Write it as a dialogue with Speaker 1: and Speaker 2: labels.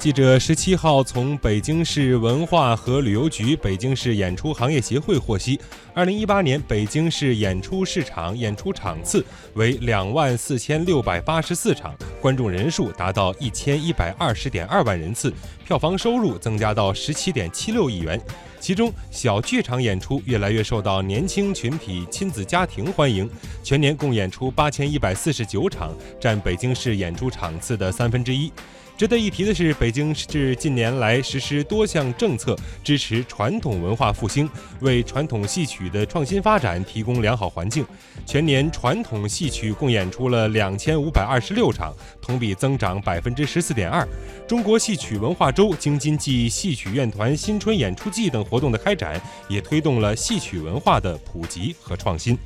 Speaker 1: 记者十七号从北京市文化和旅游局、北京市演出行业协会获悉，二零一八年北京市演出市场演出场次为两万四千六百八十四场，观众人数达到一千一百二十点二万人次，票房收入增加到十七点七六亿元。其中，小剧场演出越来越受到年轻群体、亲子家庭欢迎，全年共演出八千一百四十九场，占北京市演出场次的三分之一。值得一提的是，北京市近年来实施多项政策，支持传统文化复兴，为传统戏曲的创新发展提供良好环境。全年传统戏曲共演出了两千五百二十六场，同比增长百分之十四点二。中国戏曲文化周、京津冀戏曲院团新春演出季等活动的开展，也推动了戏曲文化的普及和创新。